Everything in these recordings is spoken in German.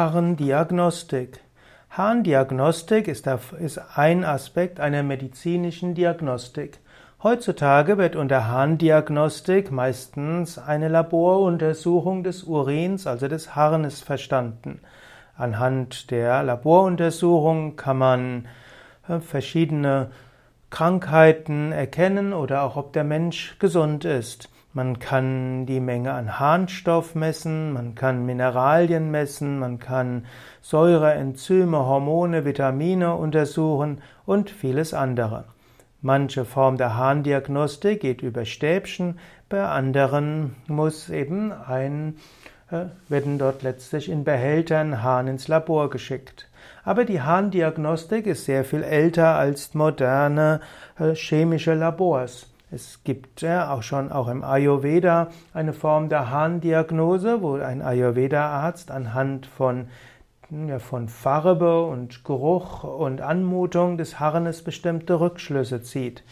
Harndiagnostik. Harndiagnostik ist ein Aspekt einer medizinischen Diagnostik. Heutzutage wird unter Harndiagnostik meistens eine Laboruntersuchung des Urins, also des Harnes, verstanden. Anhand der Laboruntersuchung kann man äh, verschiedene Krankheiten erkennen oder auch ob der Mensch gesund ist. Man kann die Menge an Harnstoff messen, man kann Mineralien messen, man kann Säure, Enzyme, Hormone, Vitamine untersuchen und vieles andere. Manche Form der Harndiagnostik geht über Stäbchen, bei anderen muss eben ein, äh, werden dort letztlich in Behältern Hahn ins Labor geschickt. Aber die Harndiagnostik ist sehr viel älter als moderne äh, chemische Labors. Es gibt ja auch schon auch im Ayurveda eine Form der Harndiagnose, wo ein Ayurveda-Arzt anhand von, ja, von Farbe und Geruch und Anmutung des Harnes bestimmte Rückschlüsse zieht.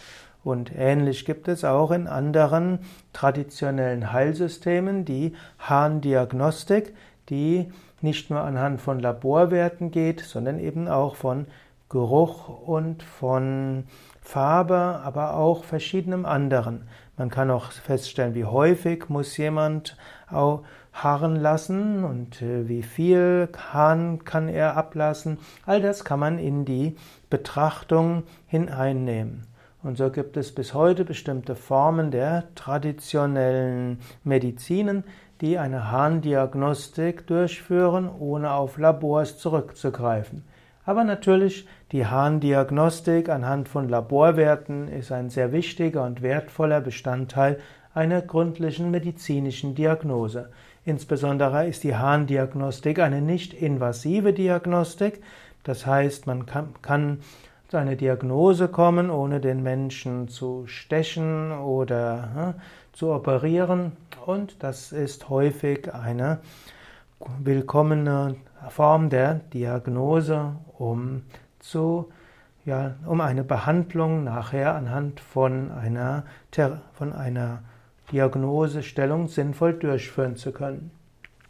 Und ähnlich gibt es auch in anderen traditionellen Heilsystemen die Harndiagnostik, die nicht nur anhand von Laborwerten geht, sondern eben auch von Geruch und von Farbe, aber auch verschiedenem anderen. Man kann auch feststellen, wie häufig muss jemand auch harren lassen und äh, wie viel Hahn kann er ablassen. All das kann man in die Betrachtung hineinnehmen. Und so gibt es bis heute bestimmte Formen der traditionellen Medizinen, die eine Harndiagnostik durchführen, ohne auf Labors zurückzugreifen. Aber natürlich, die Harndiagnostik anhand von Laborwerten ist ein sehr wichtiger und wertvoller Bestandteil einer gründlichen medizinischen Diagnose. Insbesondere ist die Harndiagnostik eine nicht invasive Diagnostik. Das heißt, man kann, zu einer Diagnose kommen, ohne den Menschen zu stechen oder hm, zu operieren. Und das ist häufig eine willkommene Form der Diagnose, um zu ja, um eine Behandlung nachher anhand von einer, von einer Diagnosestellung sinnvoll durchführen zu können.